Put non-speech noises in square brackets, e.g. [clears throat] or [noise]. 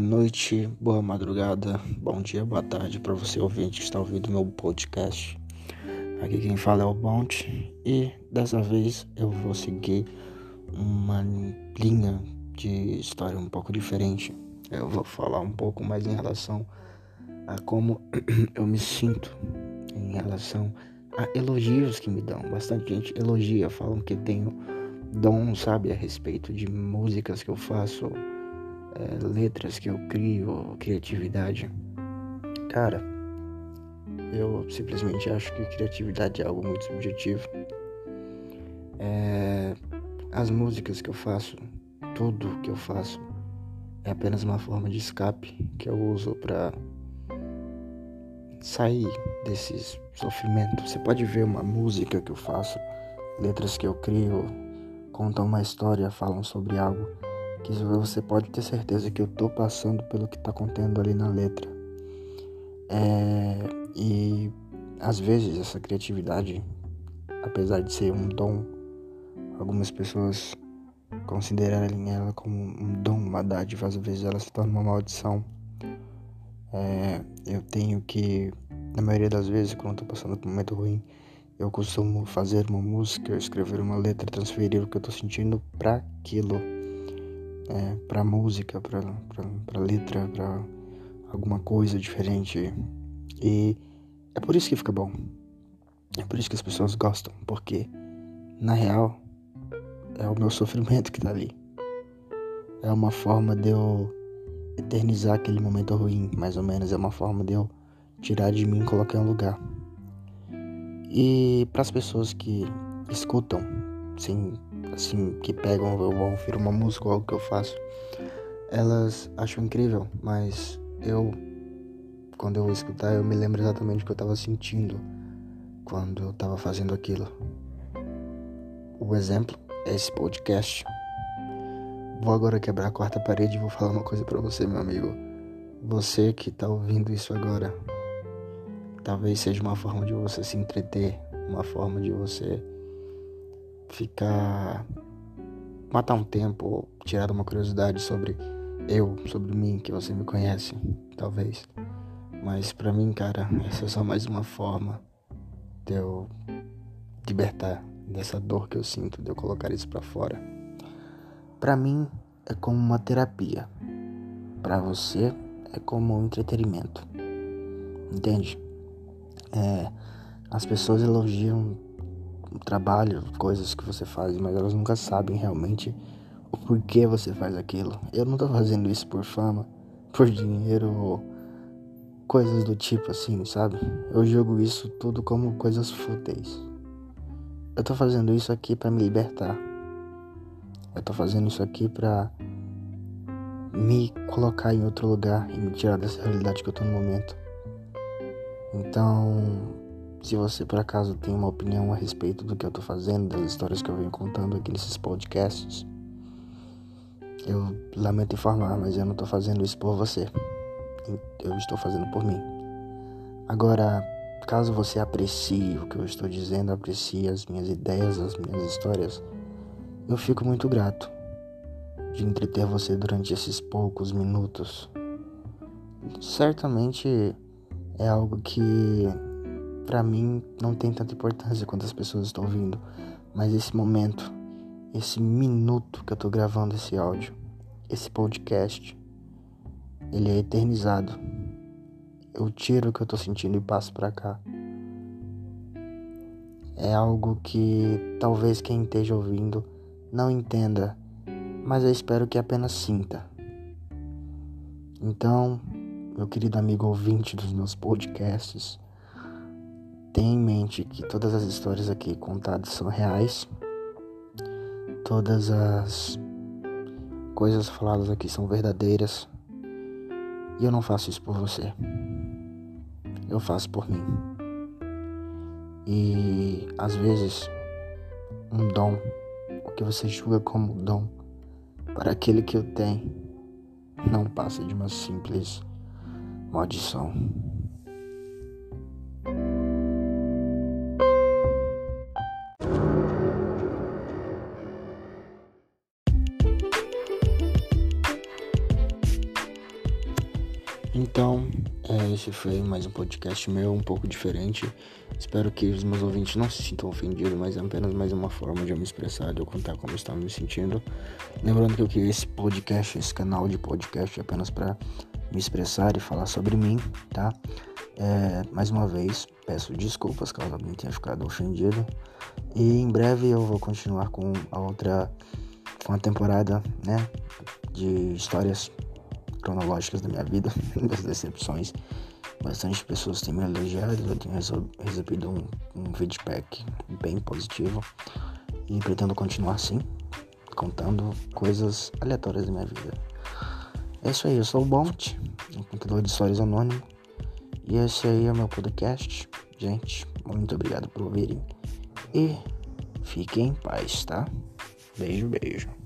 noite, boa madrugada, bom dia, boa tarde para você ouvinte que está ouvindo meu podcast. Aqui quem fala é o Bounty e dessa vez eu vou seguir uma linha de história um pouco diferente. Eu vou falar um pouco mais em relação a como [clears throat] eu me sinto em relação a elogios que me dão. Bastante gente elogia, falam que tenho dom, sabe, a respeito de músicas que eu faço é, letras que eu crio, criatividade. Cara, eu simplesmente acho que criatividade é algo muito subjetivo. É, as músicas que eu faço, tudo que eu faço, é apenas uma forma de escape que eu uso para sair desses sofrimentos. Você pode ver uma música que eu faço, letras que eu crio, contam uma história, falam sobre algo que você pode ter certeza que eu tô passando pelo que tá contendo ali na letra. É, e às vezes essa criatividade, apesar de ser um dom, algumas pessoas considerarem ela como um dom, uma dádiva, às vezes ela se torna uma maldição. É, eu tenho que, na maioria das vezes, quando tô passando por um momento ruim, eu costumo fazer uma música, escrever uma letra, transferir o que eu tô sentindo para aquilo é, para música, para letra, para alguma coisa diferente. E é por isso que fica bom. É por isso que as pessoas gostam, porque na real é o meu sofrimento que tá ali. É uma forma de eu eternizar aquele momento ruim, mais ou menos. É uma forma de eu tirar de mim e colocar em um lugar. E para as pessoas que escutam sem assim, que pegam, eu ouvir uma música ou algo que eu faço, elas acham incrível, mas eu, quando eu escutar, eu me lembro exatamente o que eu estava sentindo quando eu estava fazendo aquilo. O exemplo é esse podcast. Vou agora quebrar a quarta parede e vou falar uma coisa para você, meu amigo. Você que tá ouvindo isso agora, talvez seja uma forma de você se entreter, uma forma de você ficar. matar um tempo ou tirar uma curiosidade sobre eu, sobre mim, que você me conhece, talvez. Mas para mim, cara, essa é só mais uma forma de eu libertar dessa dor que eu sinto, de eu colocar isso para fora. Para mim é como uma terapia. Para você é como um entretenimento. Entende? É, as pessoas elogiam trabalho, coisas que você faz, mas elas nunca sabem realmente o porquê você faz aquilo. Eu não tô fazendo isso por fama, por dinheiro ou coisas do tipo assim, sabe? Eu jogo isso tudo como coisas fúteis. Eu tô fazendo isso aqui para me libertar. Eu tô fazendo isso aqui para me colocar em outro lugar e me tirar dessa realidade que eu tô no momento. Então, se você por acaso tem uma opinião a respeito do que eu tô fazendo, das histórias que eu venho contando aqui nesses podcasts, eu lamento informar, mas eu não tô fazendo isso por você. Eu estou fazendo por mim. Agora, caso você aprecie o que eu estou dizendo, aprecie as minhas ideias, as minhas histórias, eu fico muito grato de entreter você durante esses poucos minutos. Certamente é algo que para mim não tem tanta importância quanto as pessoas estão ouvindo, mas esse momento, esse minuto que eu tô gravando esse áudio, esse podcast, ele é eternizado. Eu tiro o que eu tô sentindo e passo para cá. É algo que talvez quem esteja ouvindo não entenda, mas eu espero que apenas sinta. Então, meu querido amigo ouvinte dos meus podcasts, Tenha em mente que todas as histórias aqui contadas são reais. Todas as coisas faladas aqui são verdadeiras. E eu não faço isso por você. Eu faço por mim. E às vezes, um dom, o que você julga como dom, para aquele que o tem, não passa de uma simples maldição. Então, é, esse foi mais um podcast meu, um pouco diferente. Espero que os meus ouvintes não se sintam ofendidos, mas é apenas mais uma forma de eu me expressar, de eu contar como eu estava me sentindo. Lembrando que eu criei esse podcast, esse canal de podcast apenas para me expressar e falar sobre mim, tá? É, mais uma vez, peço desculpas caso alguém tenha ficado ofendido. E em breve eu vou continuar com a outra, com a temporada, né? De histórias cronológicas da minha vida, [laughs] das decepções. Bastante pessoas têm me elogiado, eu tenho recebido um, um feedback bem positivo e pretendo continuar assim, contando coisas aleatórias da minha vida. É isso aí, eu sou o Bont, um contador de histórias anônimo, e esse aí é o meu podcast. Gente, muito obrigado por ouvirem e fiquem em paz, tá? Beijo, beijo.